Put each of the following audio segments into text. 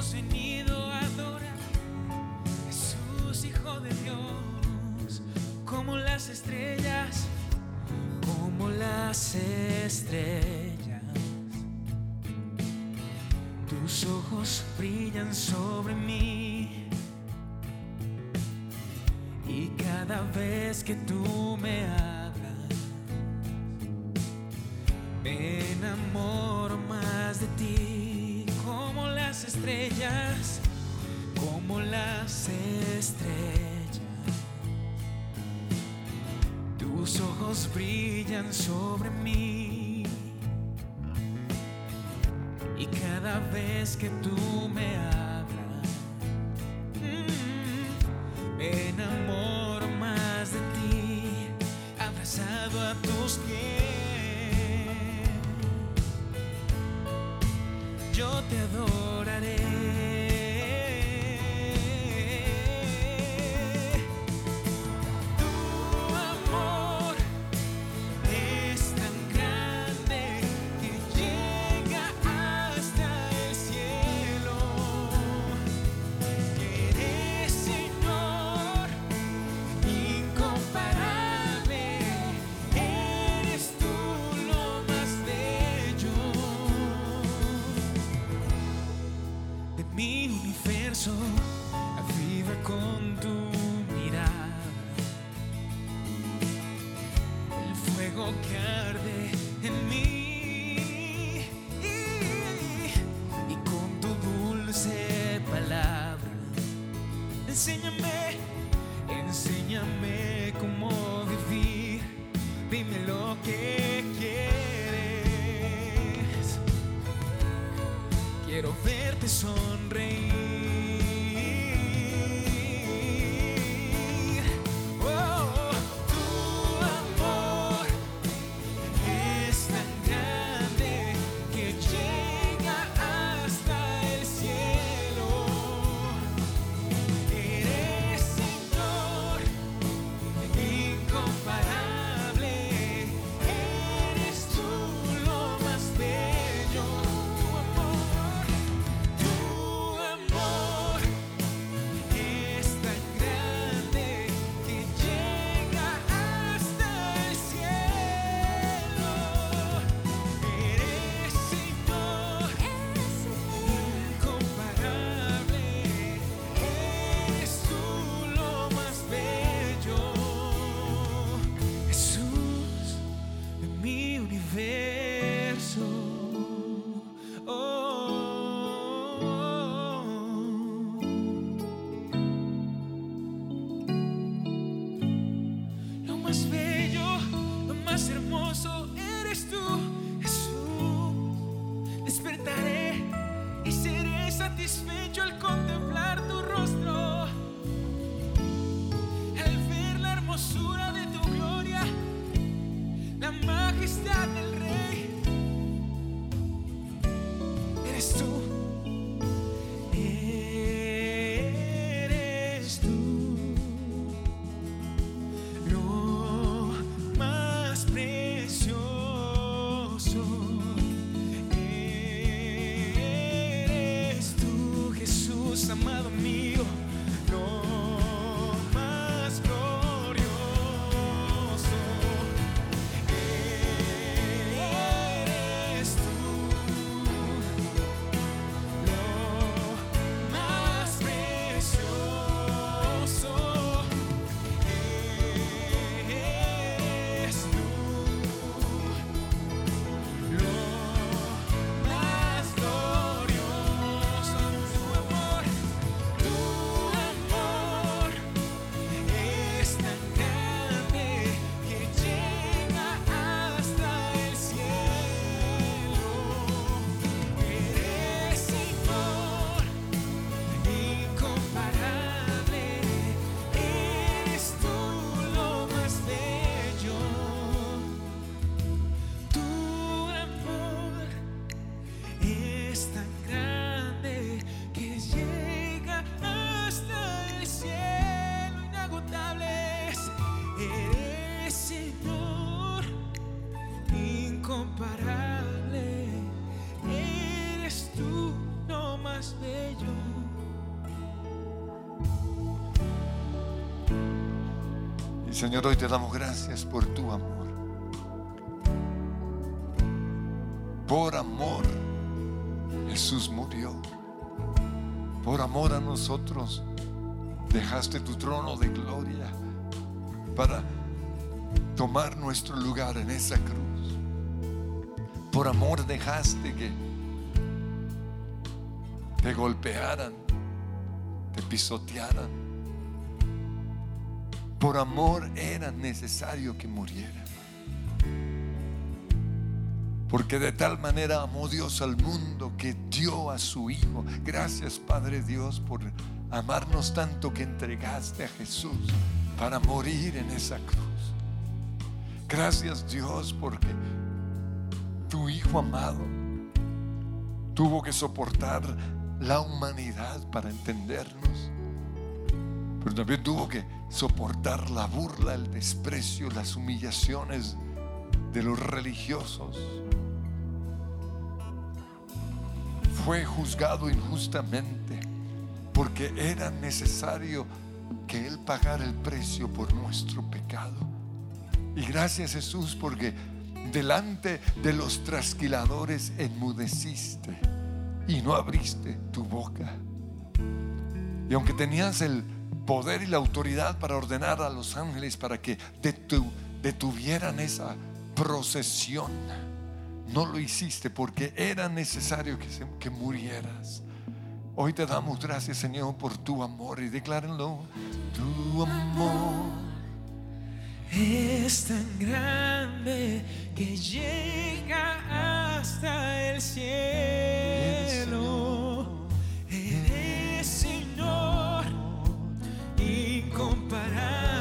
hemos venido a adorar. Jesús, Hijo de Dios, como las estrellas, como las estrellas. Tus ojos brillan sobre mí. Y cada vez que tú me amas, brillan sobre mí. Y cada vez que tú Enséñame, enséñame cómo vivir. Dime lo que quieres. Quiero verte sonreír. amado me. Señor, hoy te damos gracias por tu amor. Por amor, Jesús murió. Por amor a nosotros, dejaste tu trono de gloria para tomar nuestro lugar en esa cruz. Por amor dejaste que te golpearan, te pisotearan. Por amor era necesario que muriera. Porque de tal manera amó Dios al mundo que dio a su Hijo. Gracias Padre Dios por amarnos tanto que entregaste a Jesús para morir en esa cruz. Gracias Dios porque tu Hijo amado tuvo que soportar la humanidad para entendernos, pero también tuvo que soportar la burla, el desprecio, las humillaciones de los religiosos. Fue juzgado injustamente porque era necesario que Él pagara el precio por nuestro pecado. Y gracias Jesús porque delante de los trasquiladores enmudeciste y no abriste tu boca. Y aunque tenías el poder y la autoridad para ordenar a los ángeles para que detuvieran esa procesión, no lo hiciste porque era necesario que, que murieras. Hoy te damos gracias, Señor, por tu amor y declárenlo. Tu amor es tan grande que llega hasta el cielo. comparar.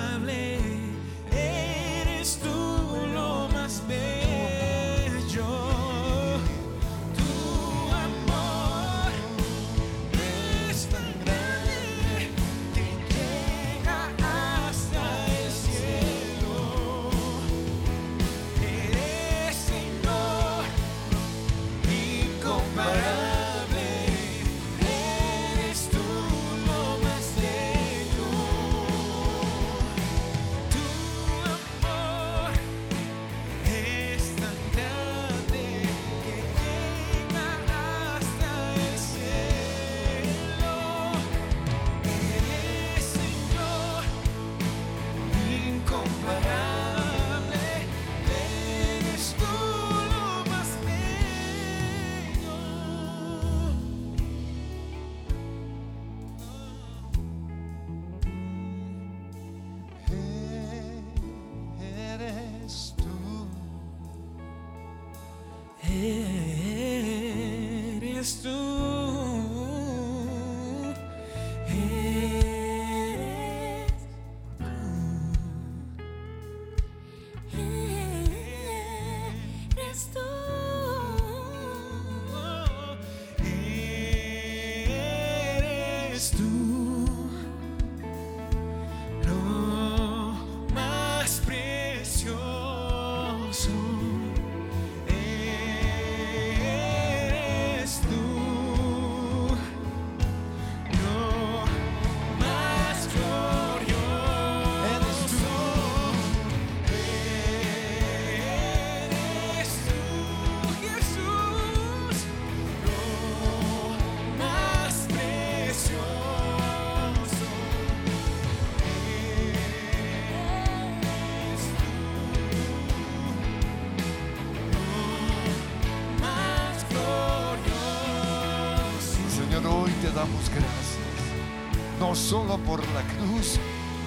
Solo por la cruz,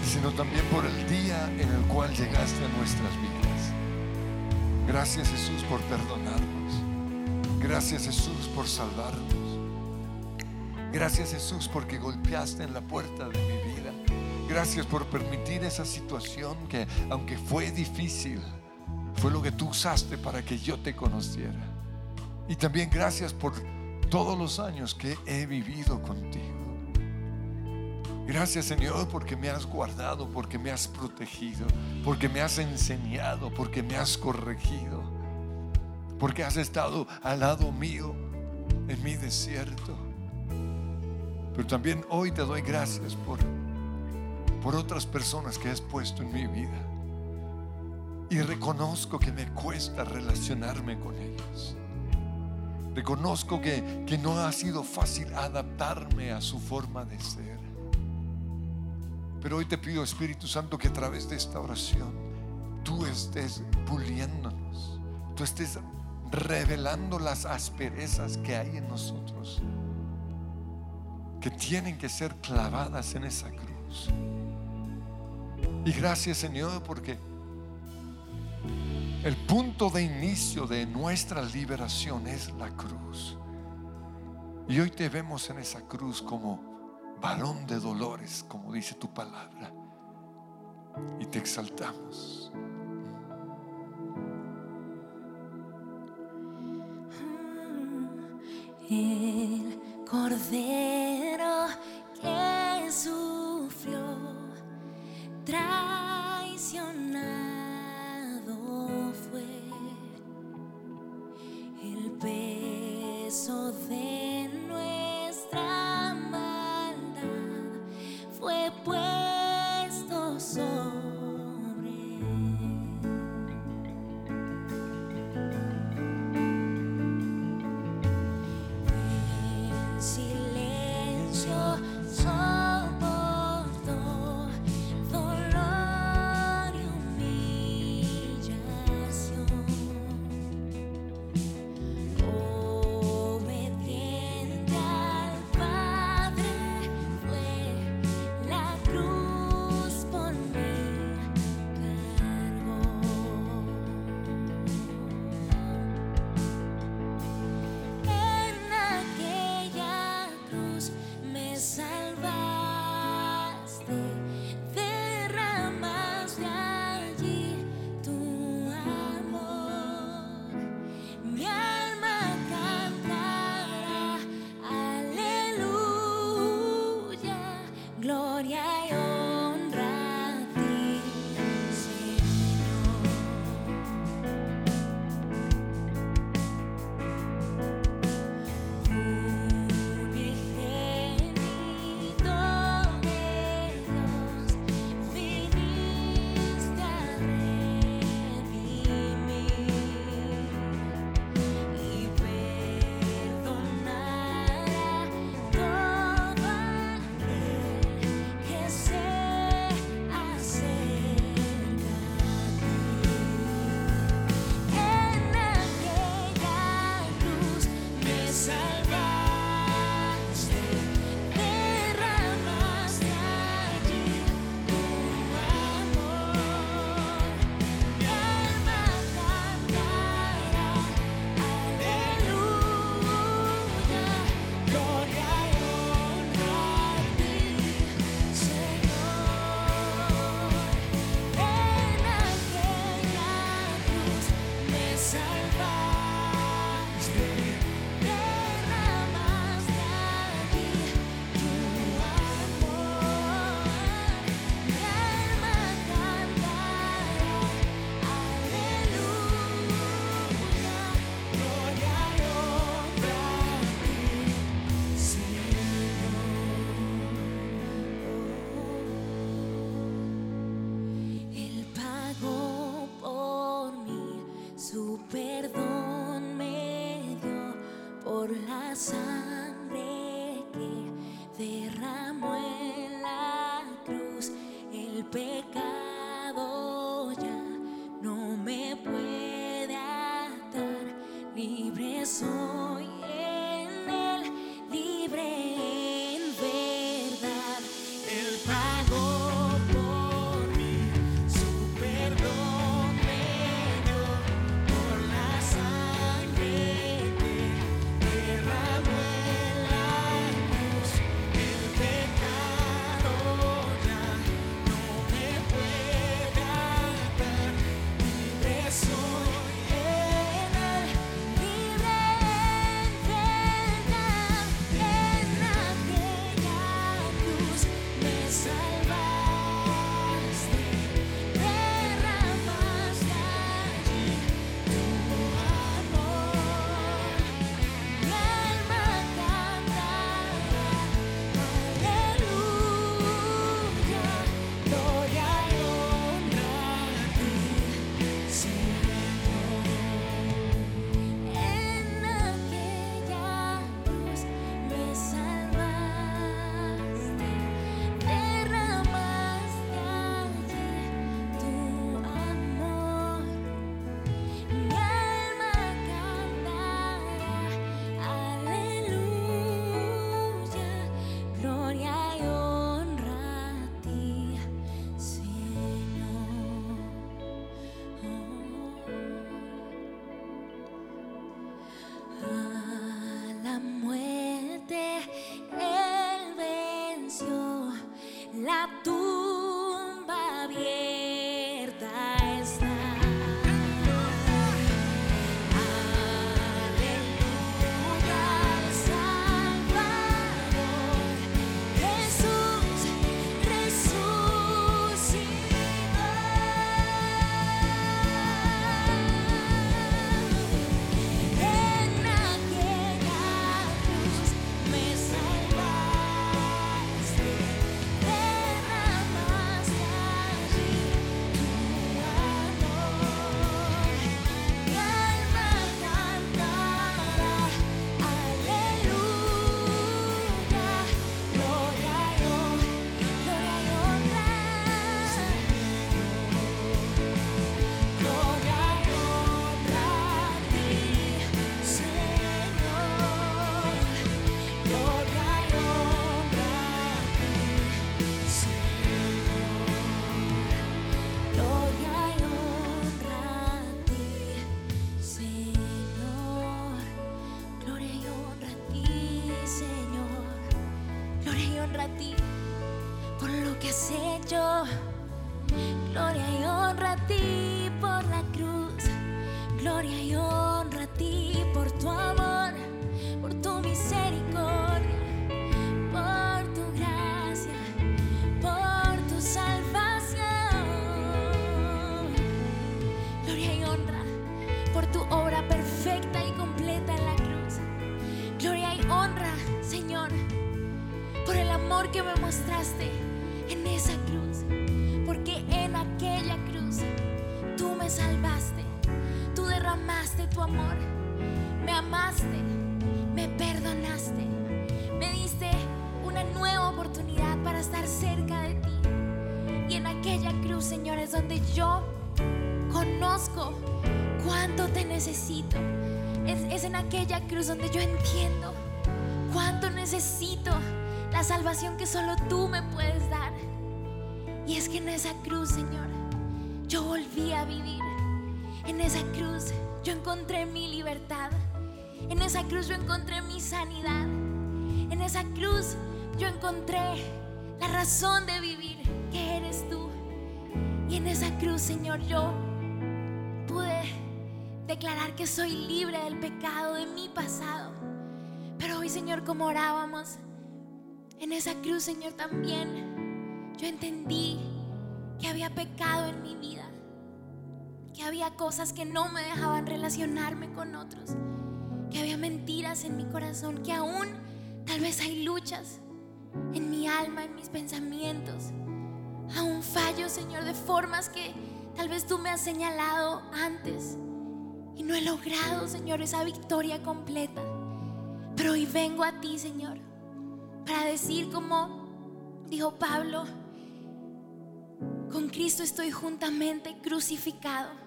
sino también por el día en el cual llegaste a nuestras vidas. Gracias Jesús por perdonarnos. Gracias Jesús por salvarnos. Gracias Jesús porque golpeaste en la puerta de mi vida. Gracias por permitir esa situación que aunque fue difícil, fue lo que tú usaste para que yo te conociera. Y también gracias por todos los años que he vivido contigo. Gracias Señor porque me has guardado, porque me has protegido, porque me has enseñado, porque me has corregido, porque has estado al lado mío en mi desierto. Pero también hoy te doy gracias por, por otras personas que has puesto en mi vida. Y reconozco que me cuesta relacionarme con ellos. Reconozco que, que no ha sido fácil adaptarme a su forma de ser. Pero hoy te pido, Espíritu Santo, que a través de esta oración tú estés puliéndonos, tú estés revelando las asperezas que hay en nosotros, que tienen que ser clavadas en esa cruz. Y gracias Señor porque el punto de inicio de nuestra liberación es la cruz. Y hoy te vemos en esa cruz como varón de dolores, como dice tu palabra. Y te exaltamos. El cordero que sufrió traicionado fue el peso de ti por la cruz. Gloria y honra a ti por tu amor, por tu misericordia, por tu gracia, por tu salvación. Gloria y honra por tu obra perfecta y completa en la cruz. Gloria y honra, Señor, por el amor que me mostraste en esa cruz. Salvaste, tú derramaste tu amor, me amaste, me perdonaste, me diste una nueva oportunidad para estar cerca de ti. Y en aquella cruz, Señor, es donde yo conozco cuánto te necesito. Es, en aquella cruz donde yo entiendo cuánto necesito la salvación que solo tú me puedes dar. Y es que en esa cruz, Señor, yo volví a vivir. En esa cruz yo encontré mi libertad. En esa cruz yo encontré mi sanidad. En esa cruz yo encontré la razón de vivir, que eres tú. Y en esa cruz, Señor, yo pude declarar que soy libre del pecado de mi pasado. Pero hoy, Señor, como orábamos, en esa cruz, Señor, también yo entendí que había pecado en mi vida, que había cosas que no me dejaban relacionarme con otros, que había mentiras en mi corazón, que aún tal vez hay luchas en mi alma, en mis pensamientos, aún fallo, Señor, de formas que tal vez tú me has señalado antes. Y no he logrado, Señor, esa victoria completa. Pero hoy vengo a ti, Señor, para decir como dijo Pablo, con Cristo estoy juntamente crucificado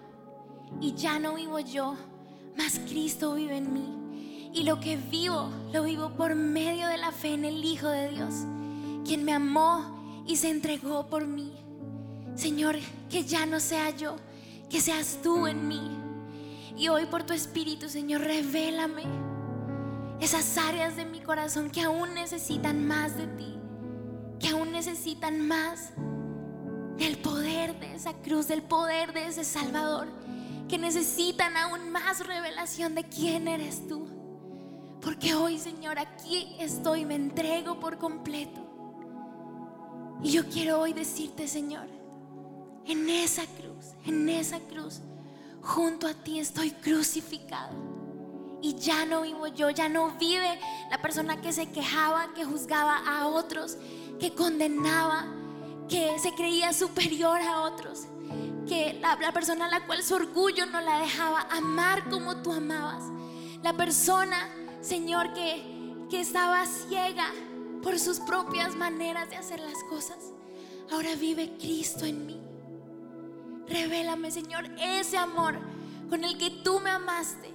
y ya no vivo yo, mas Cristo vive en mí. Y lo que vivo, lo vivo por medio de la fe en el Hijo de Dios, quien me amó y se entregó por mí. Señor, que ya no sea yo, que seas tú en mí. Y hoy por tu Espíritu, Señor, revélame esas áreas de mi corazón que aún necesitan más de ti, que aún necesitan más del poder de esa cruz, del poder de ese Salvador, que necesitan aún más revelación de quién eres tú. Porque hoy, Señor, aquí estoy, me entrego por completo. Y yo quiero hoy decirte, Señor, en esa cruz, en esa cruz, junto a ti estoy crucificado. Y ya no vivo yo, ya no vive la persona que se quejaba, que juzgaba a otros, que condenaba, que se creía superior a otros, que la, persona a la cual su orgullo no la dejaba amar como tú amabas. La persona, Señor, que, que estaba ciega por sus propias maneras de hacer las cosas. Ahora vive Cristo en mí. Revélame, Señor, ese amor con el que tú me amaste.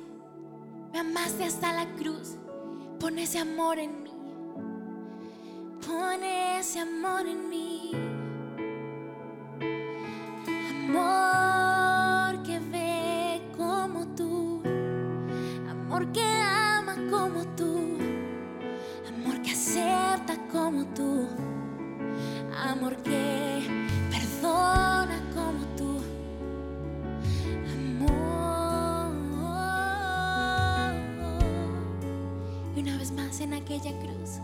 Me amaste hasta la cruz. Pon ese amor en mí. Pon ese amor en mí. Amor que ve como tú. Amor que ama como tú. Amor que acepta como tú. Amor que perdona como tú. Amor. Y una vez más en aquella cruz.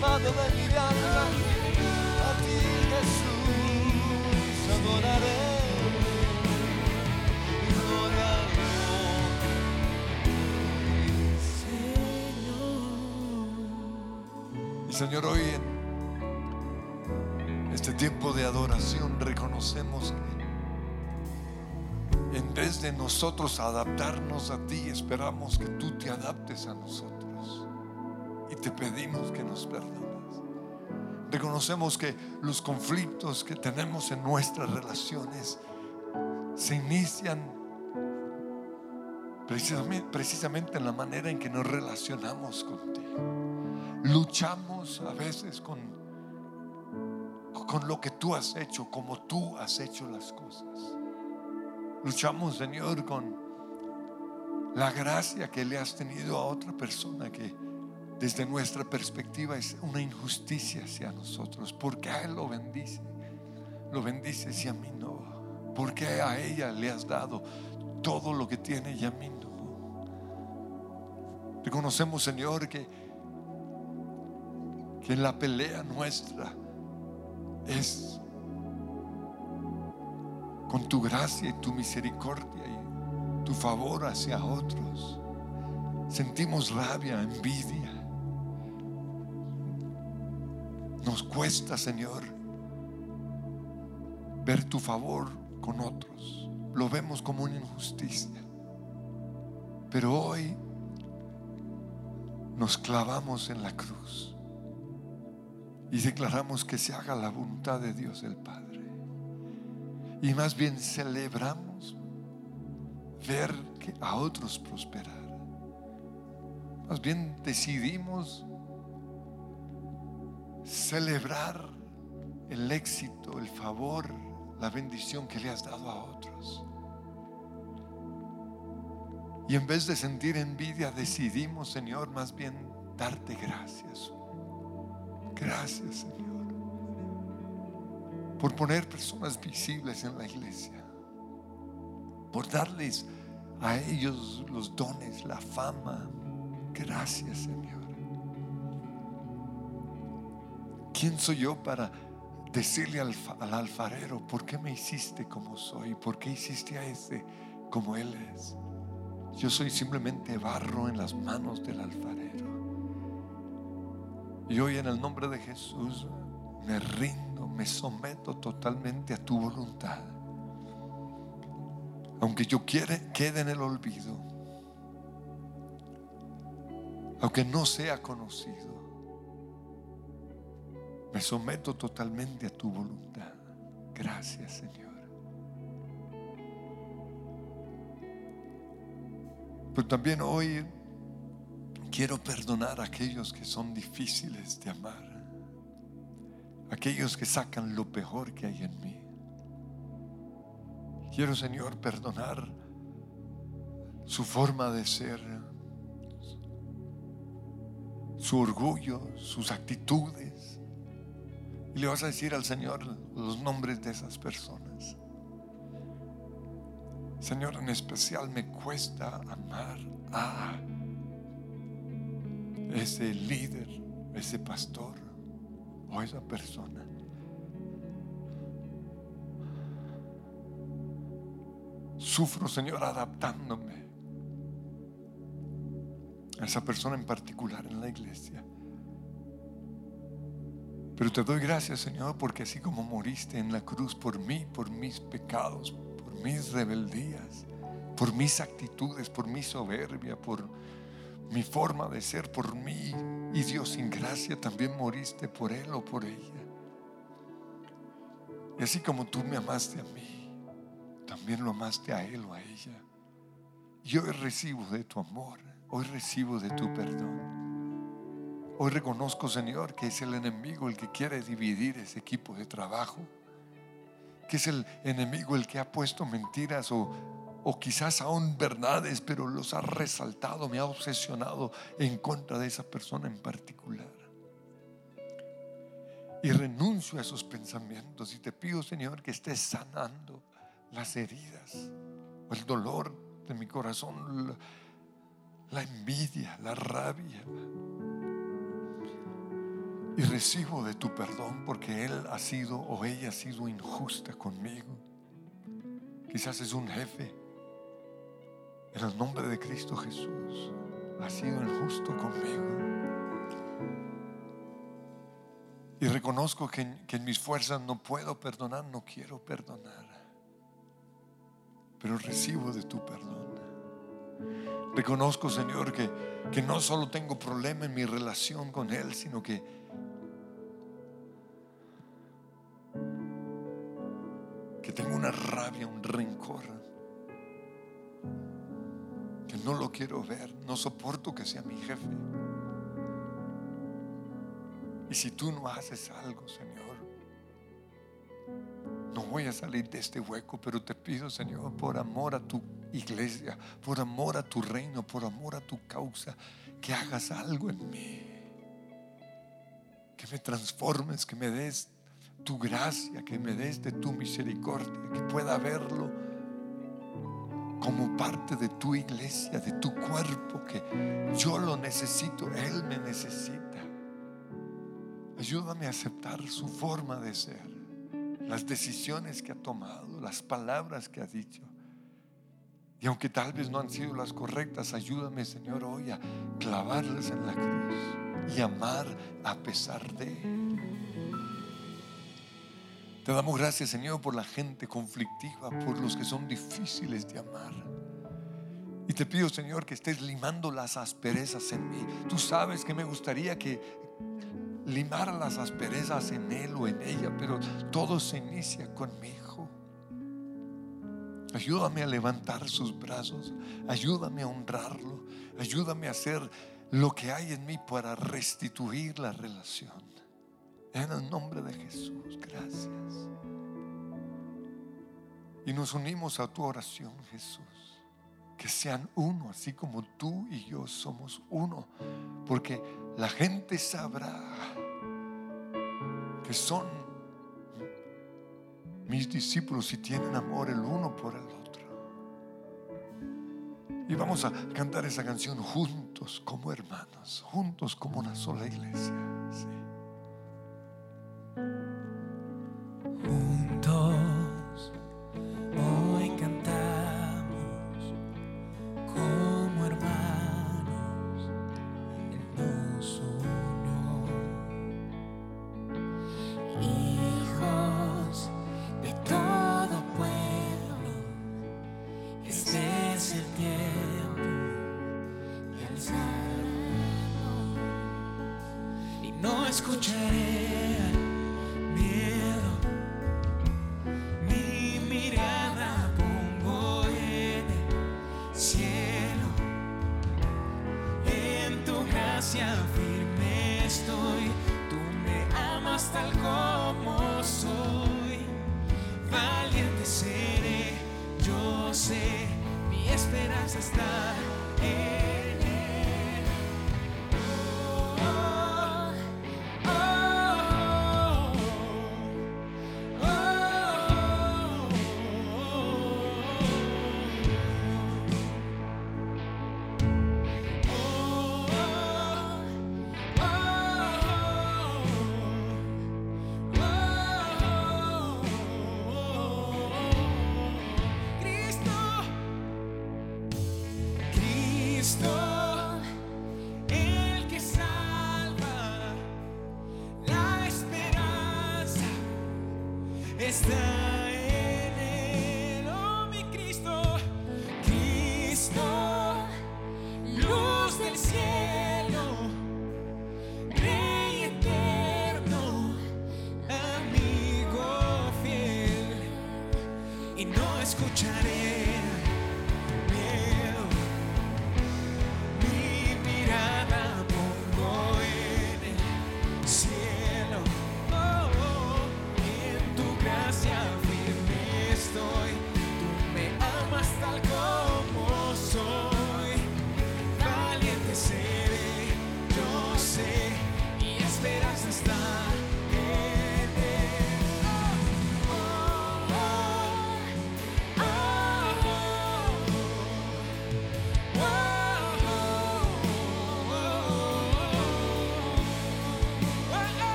capaz de delirarla. A ti Jesús adoraré y. Señor. Y Señor, hoy en este tiempo de adoración reconocemos que en vez de nosotros adaptarnos a ti, esperamos que tú te adaptes a nosotros. Te pedimos que nos perdones. Reconocemos que los conflictos que tenemos en nuestras relaciones se inician precisamente, precisamente en la manera en que nos relacionamos contigo. Luchamos a veces con, con lo que tú has hecho, como tú has hecho las cosas. Luchamos, Señor, con la gracia que le has tenido a otra persona que desde nuestra perspectiva es una injusticia hacia nosotros. Porque a Él lo bendice, lo bendice y a mí no. Porque a ella le has dado todo lo que tiene y a mí no. Reconocemos, Señor, que, que la pelea nuestra es con tu gracia y tu misericordia y tu favor hacia otros. Sentimos rabia, envidia Nos cuesta, Señor, ver tu favor con otros. Lo vemos como una injusticia. Pero hoy nos clavamos en la cruz y declaramos que se haga la voluntad de Dios el Padre. Y más bien celebramos ver que a otros prosperar. Más bien decidimos celebrar el éxito, el favor, la bendición que le has dado a otros. Y en vez de sentir envidia, decidimos, Señor, más bien darte gracias. Gracias, Señor, por poner personas visibles en la iglesia, por darles a ellos los dones, la fama. Gracias, Señor. ¿Quién soy yo para decirle al, alfarero, ¿por qué me hiciste como soy? ¿Por qué hiciste a ese como él es? Yo soy simplemente barro en las manos del alfarero. Y hoy en el nombre de Jesús me rindo, me someto totalmente a tu voluntad. Aunque yo quede en el olvido. Aunque no sea conocido. Me someto totalmente a tu voluntad. Gracias, Señor. Pero también hoy quiero perdonar a aquellos que son difíciles de amar. Aquellos que sacan lo peor que hay en mí. Quiero, Señor, perdonar su forma de ser, su orgullo, sus actitudes y le vas a decir al Señor los nombres de esas personas. Señor, en especial me cuesta amar a ese líder, ese pastor o esa persona. Sufro, Señor, adaptándome a esa persona en particular en la iglesia. Pero te doy gracias, Señor, porque así como moriste en la cruz por mí, por mis pecados, por mis rebeldías, por mis actitudes, por mi soberbia, por mi forma de ser, por mí, y Dios sin gracia también moriste por él o por ella. Y así como tú me amaste a mí, también lo amaste a él o a ella. Y hoy recibo de tu amor, hoy recibo de tu perdón. Hoy reconozco, Señor, que es el enemigo el que quiere dividir ese equipo de trabajo, que es el enemigo el que ha puesto mentiras o, o quizás aún verdades, pero los ha resaltado, me ha obsesionado en contra de esa persona en particular. Y renuncio a esos pensamientos y te pido, Señor, que estés sanando las heridas el dolor de mi corazón, la envidia, la rabia y recibo de tu perdón porque Él ha sido o ella ha sido injusta conmigo. Quizás es un jefe. En el nombre de Cristo Jesús ha sido injusto conmigo. Y reconozco que en, mis fuerzas no puedo perdonar, no quiero perdonar. Pero recibo de tu perdón. Reconozco, Señor, que, que no solo tengo problema en mi relación con Él, sino que que tengo una rabia, un rencor, que no lo quiero ver, no soporto que sea mi jefe. Y si tú no haces algo, Señor, no voy a salir de este hueco, pero te pido, Señor, por amor a tu iglesia, por amor a tu reino, por amor a tu causa, que hagas algo en mí. Que me transformes, que me des tu gracia, que me des de tu misericordia, que pueda verlo como parte de tu iglesia, de tu cuerpo, que yo lo necesito, Él me necesita. Ayúdame a aceptar su forma de ser, las decisiones que ha tomado, las palabras que ha dicho. Y aunque tal vez no han sido las correctas, ayúdame, Señor, hoy a clavarlas en la cruz y amar a pesar de. Te damos gracias, Señor, por la gente conflictiva, por los que son difíciles de amar. Y te pido, Señor, que estés limando las asperezas en mí. Tú sabes que me gustaría que limara las asperezas en él o en ella, pero todo se inicia conmigo. Ayúdame a levantar sus brazos, ayúdame a honrarlo, ayúdame a hacer lo que hay en mí para restituir la relación. En el nombre de Jesús, gracias. Y nos unimos a tu oración, Jesús. Que sean uno, así como tú y yo somos uno. Porque la gente sabrá que son mis discípulos y tienen amor el uno por el otro. Y vamos a cantar esa canción juntos como hermanos, juntos como una sola iglesia. Sí. Juntos hoy cantamos como hermanos, nos unió. Hijos de todo pueblo, este es el tiempo de alzarnos y no escucharé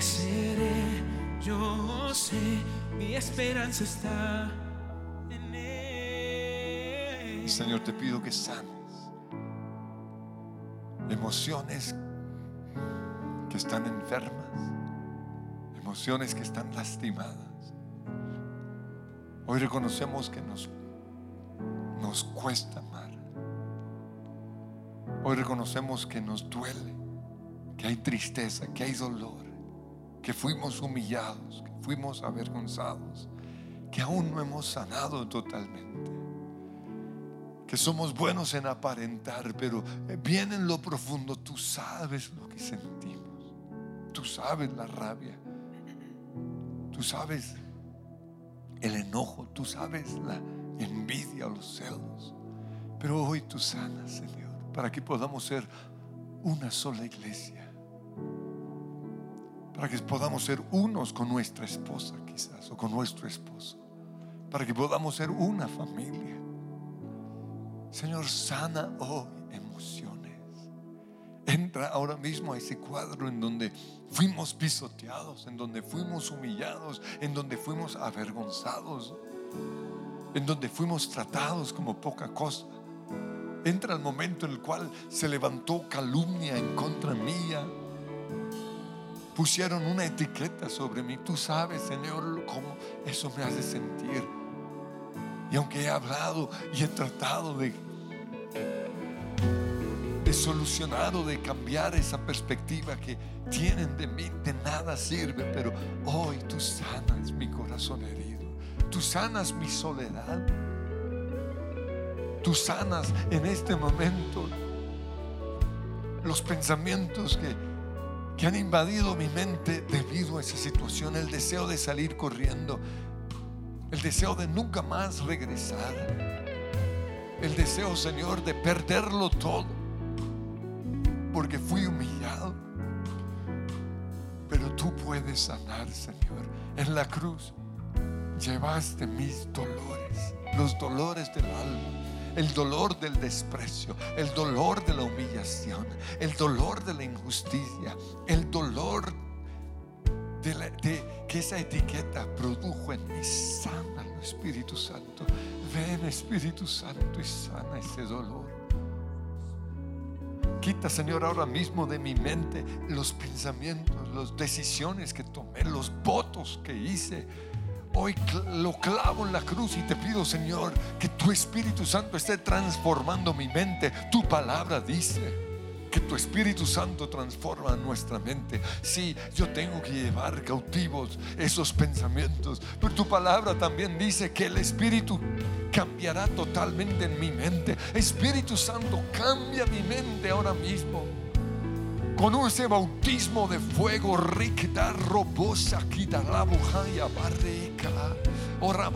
Seré, yo sé. Mi esperanza está en él. Señor, te pido que sanes emociones que están enfermas, emociones que están lastimadas. Hoy reconocemos que nos, nos cuesta amar. Hoy reconocemos que nos duele, que hay tristeza, que hay dolor, que fuimos humillados, que fuimos avergonzados, que aún no hemos sanado totalmente que somos buenos en aparentar, pero bien en lo profundo tú sabes lo que sentimos. Tú sabes la rabia. Tú sabes el enojo. Tú sabes la envidia o los celos. Pero hoy tú sanas, Señor, para que podamos ser una sola iglesia. Para que podamos ser unos con nuestra esposa quizás o con nuestro esposo. Para que podamos ser una familia. Señor, sana hoy emociones. Entra ahora mismo a ese cuadro en donde fuimos pisoteados, en donde fuimos humillados, en donde fuimos avergonzados, en donde fuimos tratados como poca cosa. Entra el momento en el cual se levantó calumnia en contra mía. Pusieron una etiqueta sobre mí. Tú sabes, Señor, cómo eso me hace sentir. Y aunque he hablado y he tratado de, de solucionar o de cambiar esa perspectiva que tienen de mí, de nada sirve, pero hoy tú sanas mi corazón herido. Tú sanas mi soledad. Tú sanas en este momento los pensamientos que, que han invadido mi mente debido a esa situación, el deseo de salir corriendo el deseo de nunca más regresar. El deseo, Señor, de perderlo todo. Porque fui humillado. Pero tú puedes sanar, Señor. En la cruz llevaste mis dolores, los dolores del alma el dolor del desprecio, el dolor de la humillación, el dolor de la injusticia, el dolor de, que esa etiqueta produjo en mí. Sánalo, Espíritu Santo. Ven, Espíritu Santo, y sana ese dolor. Quita, Señor, ahora mismo de mi mente los pensamientos, las decisiones que tomé, los votos que hice. Hoy lo clavo en la cruz y te pido, Señor, que tu Espíritu Santo esté transformando mi mente. Tu palabra dice que tu Espíritu Santo transforma nuestra mente. Sí, yo tengo que llevar cautivos esos pensamientos, pero tu palabra también dice que el Espíritu cambiará totalmente en mi mente. Espíritu Santo, cambia mi mente ahora mismo. Con ese bautismo de fuego, ricta robosa, quita la bujaya, barrica, ora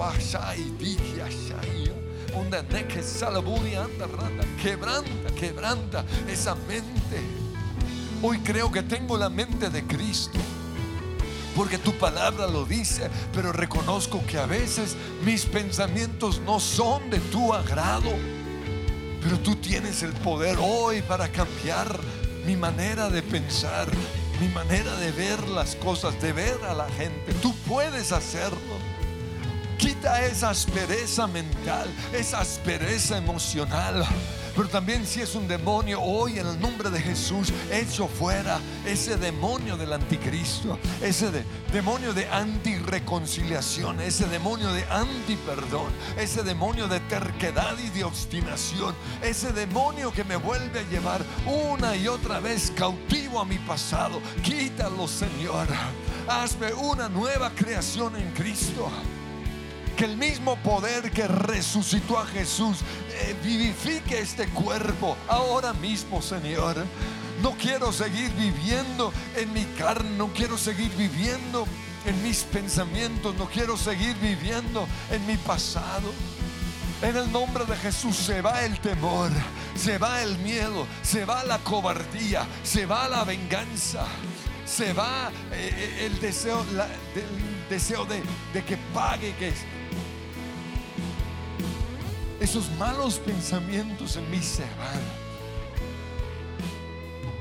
y shaya quebranta, quebranta esa mente. Hoy creo que tengo la mente de Cristo. Porque tu palabra lo dice, pero reconozco que a veces mis pensamientos no son de tu agrado. Pero tú tienes el poder hoy para cambiar mi manera de pensar, mi manera de ver las cosas, de ver a la gente. Tú puedes hacerlo. Quita esa aspereza mental, esa aspereza emocional. Pero también si es un demonio, hoy en el nombre de Jesús, echo fuera ese demonio del anticristo, ese demonio de antireconciliación, ese demonio de antiperdón, ese demonio de terquedad y de obstinación, ese demonio que me vuelve a llevar una y otra vez cautivo a mi pasado. Quítalo, Señor. Hazme una nueva creación en Cristo que el mismo poder que resucitó a Jesús eh, vivifique este cuerpo ahora mismo, Señor. No quiero seguir viviendo en mi carne, no quiero seguir viviendo en mis pensamientos, no quiero seguir viviendo en mi pasado. En el nombre de Jesús se va el temor, se va el miedo, se va la cobardía, se va la venganza, se va eh, eh, el deseo, deseo de, de que pague, que esos malos pensamientos en mí se van.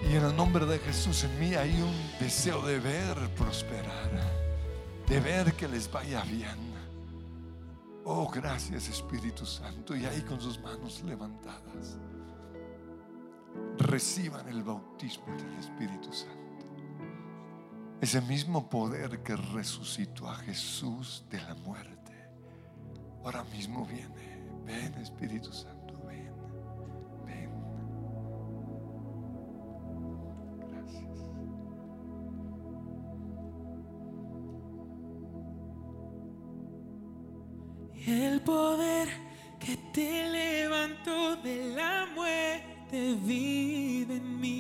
Y en el nombre de Jesús en mí hay un deseo de ver prosperar, de ver que les vaya bien. Oh, gracias Espíritu Santo. Y ahí con sus manos levantadas, reciban el bautismo del Espíritu Santo. Ese mismo poder que resucitó a Jesús de la muerte, ahora mismo viene. Ven Espíritu Santo, ven, ven. Gracias. El poder que te levantó de la muerte vive en mí,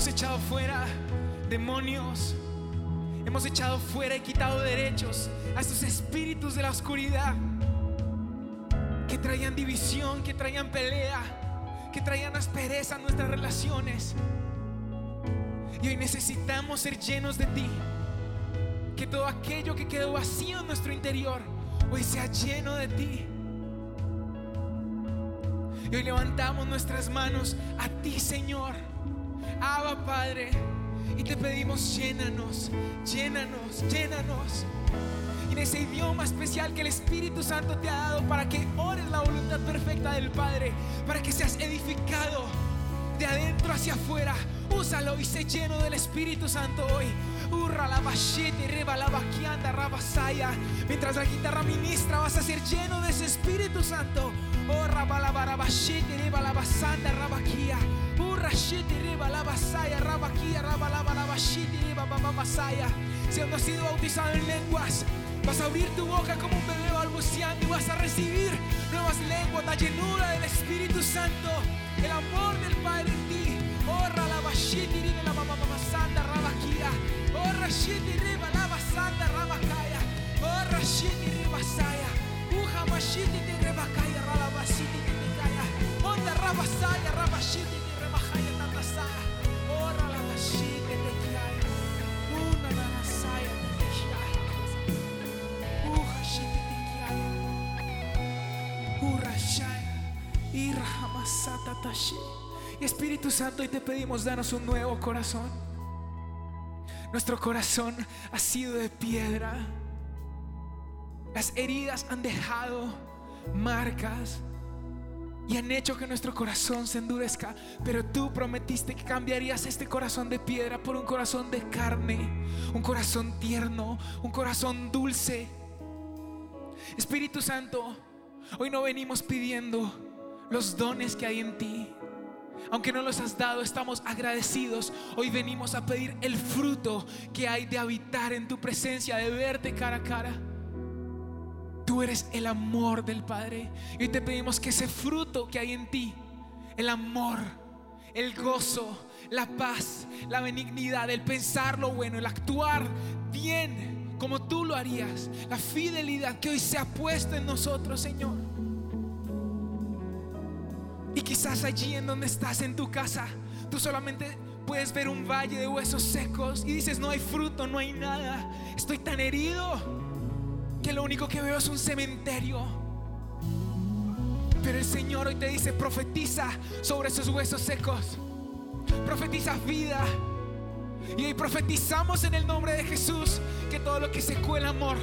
hemos echado fuera demonios, hemos echado fuera y quitado derechos a estos espíritus de la oscuridad que traían división, que traían pelea, que traían aspereza a nuestras relaciones. Y hoy necesitamos ser llenos de ti. Que todo aquello que quedó vacío en nuestro interior hoy sea lleno de ti. Y hoy levantamos nuestras manos a ti, Señor. Abba, Padre. Y te pedimos, llénanos, llénanos, llénanos. Y en ese idioma especial que el Espíritu Santo te ha dado para que ores la voluntad perfecta del Padre, para que seas edificado de adentro hacia afuera. Úsalo y sé lleno del Espíritu Santo hoy. Urra la bachete, reba la vaquianda, rabasaya. Mientras la guitarra ministra, vas a ser lleno de ese Espíritu Santo. Oh, reba la rabaquía. Urra shete, reba la basaya, rabaquía, rabalabara bachete, reba baba basaya. Si no has sido bautizado en lenguas, Vas a abrir tu boca como un bebé balbuceando y vas a recibir nuevas lenguas, la llenura del Espíritu Santo, el amor del Padre en ti. Oh, ralabashiti, de la mamá santa rabaquía. Oh, rashiti, riba, lava santa rabacaya. Oh, rashiti, riba saya. Uja, mashiti, rebacaya, ralabashiti, rebacaya. Onda, rabasaya, rabashiti, Espíritu Santo, hoy te pedimos, danos un nuevo corazón. Nuestro corazón ha sido de piedra. Las heridas han dejado marcas y han hecho que nuestro corazón se endurezca. Pero tú prometiste que cambiarías este corazón de piedra por un corazón de carne, un corazón tierno, un corazón dulce. Espíritu Santo, hoy no venimos pidiendo los dones que hay en ti. Aunque no los has dado, estamos agradecidos. Hoy venimos a pedir el fruto que hay de habitar en tu presencia, de verte cara a cara. Tú eres el amor del Padre. Y te pedimos que ese fruto que hay en ti, el amor, el gozo, la paz, la benignidad, el pensar lo bueno, el actuar bien como tú lo harías, la fidelidad que hoy se ha puesto en nosotros, Señor. Y quizás allí en donde estás en tu casa, tú solamente puedes ver un valle de huesos secos y dices, no hay fruto, no hay nada. Estoy tan herido lo único que veo es un cementerio. Pero el Señor hoy te dice, profetiza sobre esos huesos secos. Profetiza vida. Y hoy profetizamos en el nombre de Jesús que todo lo que secó el amor,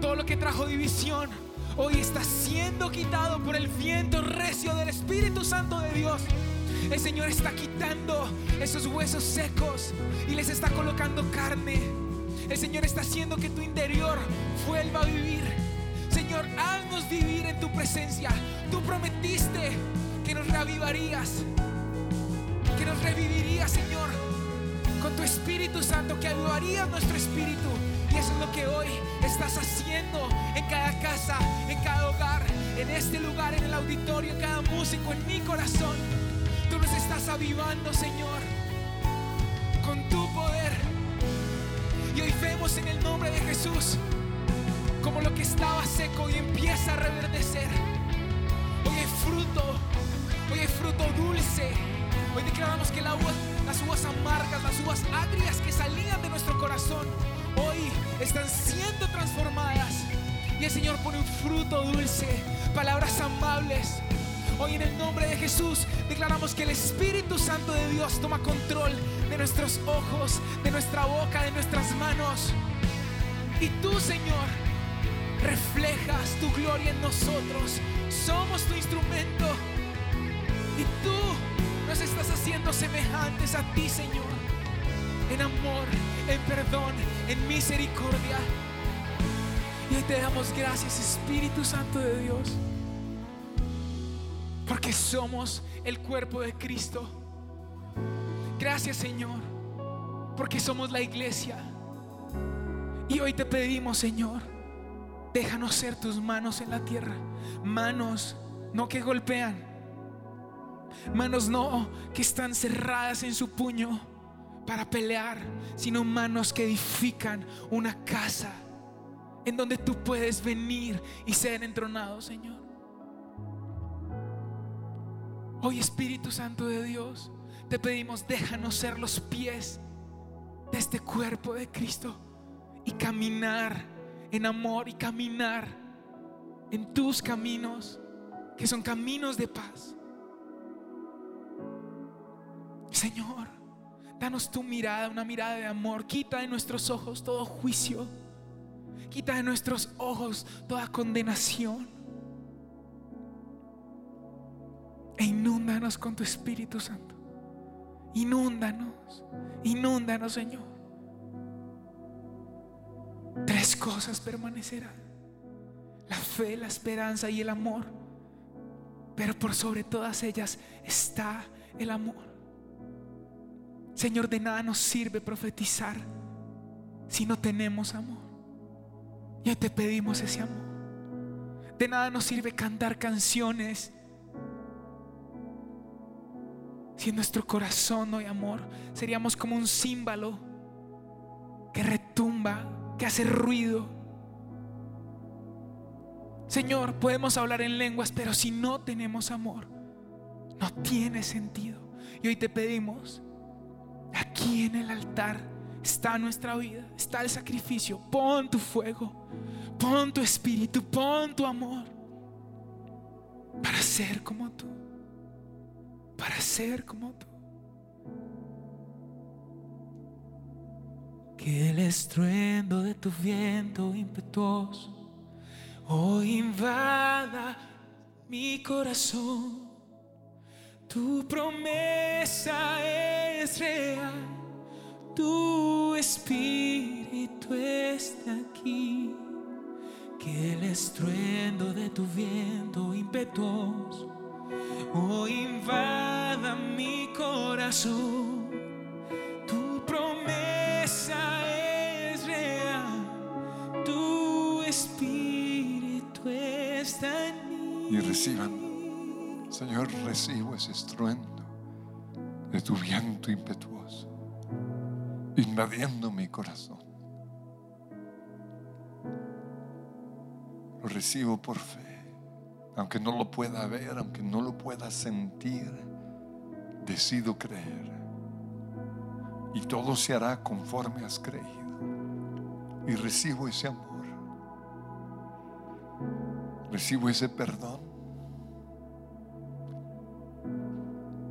todo lo que trajo división, hoy está siendo quitado por el viento recio del Espíritu Santo de Dios. El Señor está quitando esos huesos secos y les está colocando carne. El Señor está haciendo que tu interior vuelva a vivir. Señor, haznos vivir en tu presencia. Tú prometiste que nos reavivarías, que nos revivirías, Señor, con tu Espíritu Santo, que avivarías nuestro espíritu. Y eso es lo que hoy estás haciendo en cada casa, en cada hogar, en este lugar, en el auditorio, en cada músico, en mi corazón. Tú nos estás avivando, Señor, con tu poder. Y hoy vemos en el nombre de Jesús como lo que estaba seco y empieza a reverdecer. Hoy hay fruto, hoy hay fruto dulce. Hoy declaramos que las uvas amargas, las uvas agrias que salían de nuestro corazón, hoy están siendo transformadas. Y el Señor pone un fruto dulce, palabras amables. Hoy en el nombre de Jesús declaramos que el Espíritu Santo de Dios toma control de nuestros ojos, de nuestra boca, de nuestras manos. Y tú, Señor, reflejas tu gloria en nosotros. Somos tu instrumento. Y tú nos estás haciendo semejantes a ti, Señor. En amor, en perdón, en misericordia. Y hoy te damos gracias, Espíritu Santo de Dios. Porque somos el cuerpo de Cristo. Gracias, Señor. Porque somos la iglesia. Y hoy te pedimos, Señor, déjanos ser tus manos en la tierra. Manos no que golpean. Manos no que están cerradas en su puño para pelear, sino manos que edifican una casa en donde tú puedes venir y ser entronado, Señor. Hoy Espíritu Santo de Dios, te pedimos, déjanos ser los pies de este cuerpo de Cristo y caminar en amor y caminar en tus caminos, que son caminos de paz. Señor, danos tu mirada, una mirada de amor. Quita de nuestros ojos todo juicio. Quita de nuestros ojos toda condenación. E inúndanos con tu Espíritu Santo. Inúndanos, inúndanos, Señor. Tres cosas permanecerán. La fe, la esperanza y el amor. Pero por sobre todas ellas está el amor. Señor, de nada nos sirve profetizar si no tenemos amor. Y te pedimos ese amor. De nada nos sirve cantar canciones si en nuestro corazón no hay amor. Seríamos como un címbalo que retumba, que hace ruido. Señor, podemos hablar en lenguas, pero si no tenemos amor, no tiene sentido. Y hoy te pedimos, aquí en el altar está nuestra vida, está el sacrificio. Pon tu fuego, pon tu espíritu, pon tu amor para ser como tú, para ser como tú. Que el estruendo de tu viento impetuoso hoy invada mi corazón. Tu promesa es real, tu espíritu está aquí. Que el estruendo de tu viento impetuoso hoy invada mi corazón. Tu promesa es real, tu espíritu está en mí. Y reciban, Señor, recibo ese estruendo de tu viento impetuoso, invadiendo mi corazón. Lo recibo por fe, aunque no lo pueda ver, aunque no lo pueda sentir, decido creer. Y todo se hará conforme has creído. Y recibo ese amor. Recibo ese perdón.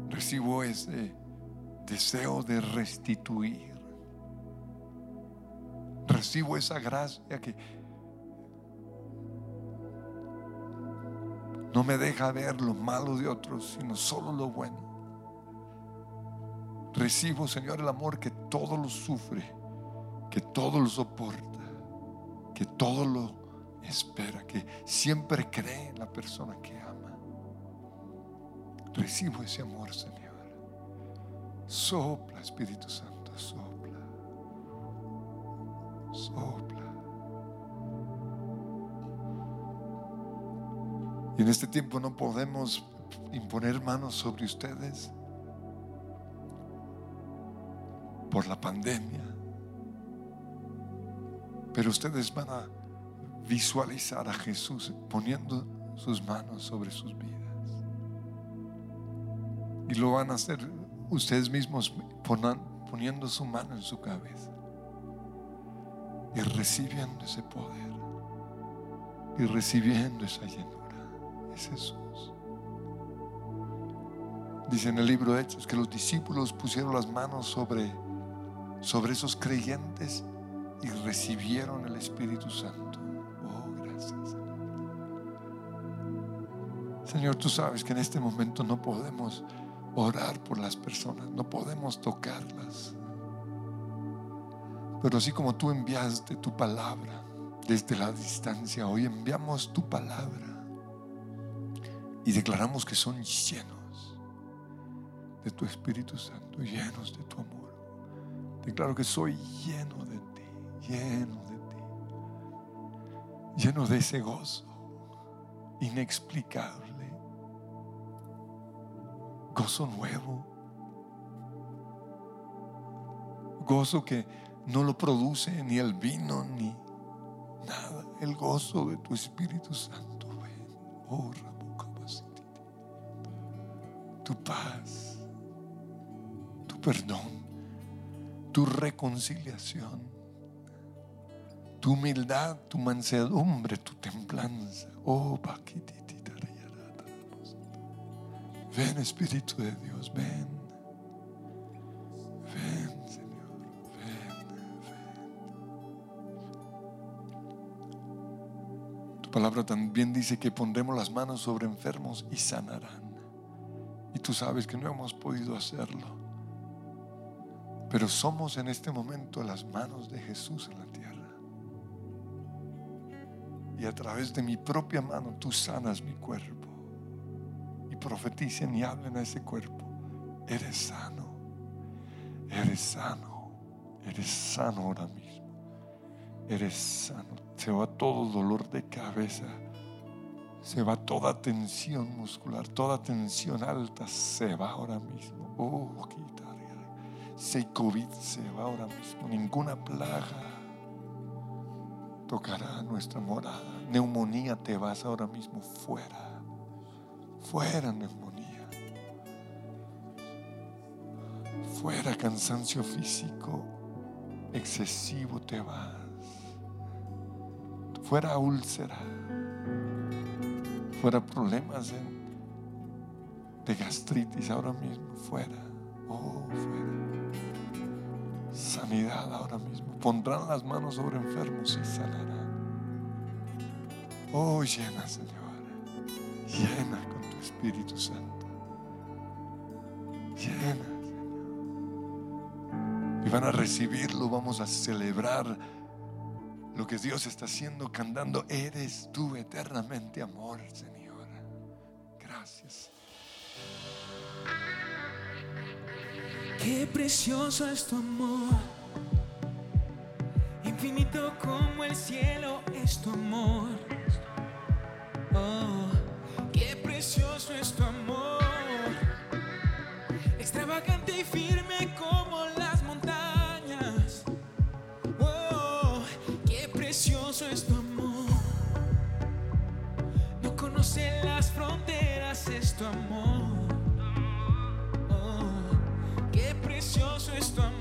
Recibo ese deseo de restituir. Recibo esa gracia que no me deja ver lo malo de otros, sino solo lo bueno. Recibo, Señor, el amor que todo lo sufre, que todo lo soporta, que todo lo espera, que siempre cree en la persona que ama. Recibo ese amor, Señor. Sopla, Espíritu Santo, sopla. Sopla. Y en este tiempo no podemos imponer manos sobre ustedes por la pandemia. Pero ustedes van a visualizar a Jesús poniendo sus manos sobre sus vidas. Y lo van a hacer ustedes mismos poniendo su mano en su cabeza y recibiendo ese poder y recibiendo esa llenura. Es Jesús. Dice en el libro de Hechos que los discípulos pusieron las manos sobre, sobre esos creyentes y recibieron el Espíritu Santo. Oh, gracias. Señor, tú sabes que en este momento no podemos orar por las personas, no podemos tocarlas. Pero así como tú enviaste tu palabra desde la distancia, hoy enviamos tu palabra y declaramos que son llenos de tu Espíritu Santo, llenos de tu amor. Declaro que soy lleno de ti, lleno de ti, lleno de ese gozo inexplicable gozo nuevo. Gozo que no lo produce ni el vino ni nada. El gozo de tu Espíritu Santo. Oh, tu paz, tu perdón, tu reconciliación, tu humildad, tu mansedumbre, tu templanza. Oh. Ven Espíritu de Dios, ven. Ven Señor, ven, ven. Tu palabra también dice que pondremos las manos sobre enfermos y sanarán. Y tú sabes que no hemos podido hacerlo. Pero somos en este momento las manos de Jesús en la tierra. Y a través de mi propia mano tú sanas mi cuerpo profeticen y hablen a ese cuerpo. Eres sano. Eres sano. Eres sano ahora mismo. Eres sano. Se va todo dolor de cabeza. Se va toda tensión muscular, toda tensión alta se va ahora mismo. Oh, quitar. Si COVID se va ahora mismo, ninguna plaga tocará nuestra morada. Neumonía te vas ahora mismo fuera. Fuera neumonía. Fuera cansancio físico excesivo te vas. Fuera úlcera. Fuera problemas de gastritis ahora mismo. Fuera. Oh, fuera. Sanidad ahora mismo. Pondrán las manos sobre enfermos y sanarán. Oh, llena, Señor. Llena con tu Espíritu Santo. Llena, Señor. Y van a recibirlo. Vamos a celebrar lo que Dios está haciendo, cantando. Eres tú eternamente amor, Señor. Gracias. Qué precioso es tu amor, infinito como el cielo es tu amor. Oh, qué precioso es tu amor, extravagante y firme amor. Oh, qué precioso es tu amor,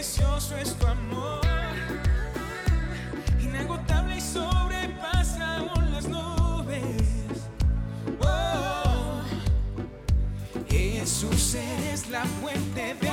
precioso es tu amor. Inagotable y sobrepasa aún las nubes. Oh, Jesús, eres la fuente de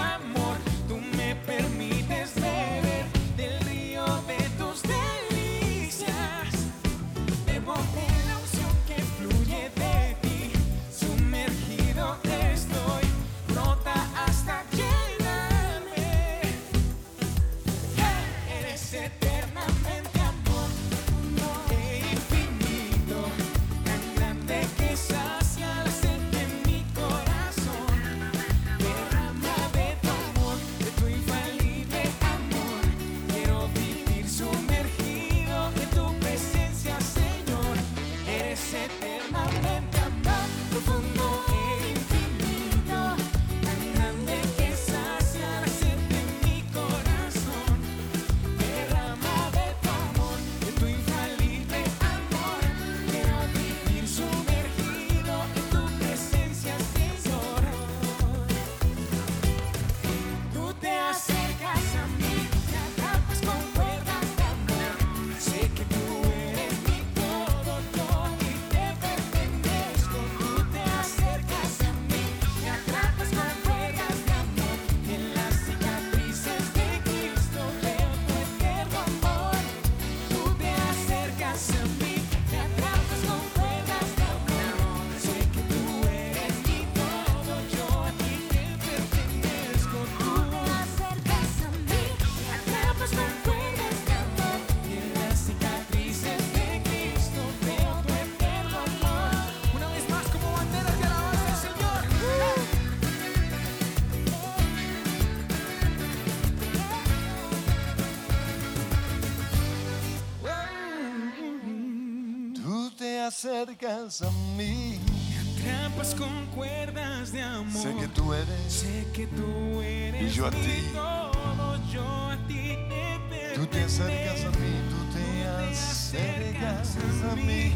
acercas a mí. Me atrapas con cuerdas de amor. Sé que tú eres, Sé que tú eres Y yo a ti. todo, yo a ti te tú te acercas a mí, tú te acercas a mí.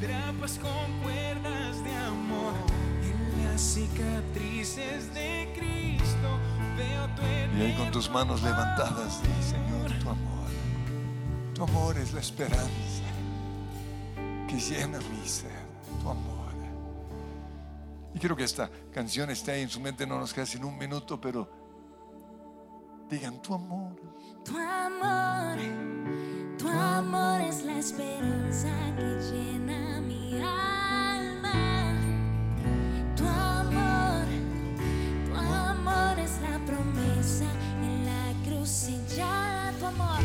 Me atrapas con cuerdas de amor. En las cicatrices de Cristo veo tu Y ahí con tus manos levantadas, di, Señor, tu amor. Tu amor es la esperanza que llena mi ser, tu amor. Y quiero que esta canción esté ahí en su mente, no nos queda sin un minuto, pero digan tu amor. Tu amor, tu amor es la esperanza que llena mi alma. Tu amor, tu amor es la promesa en la cruz sellada. Tu amor,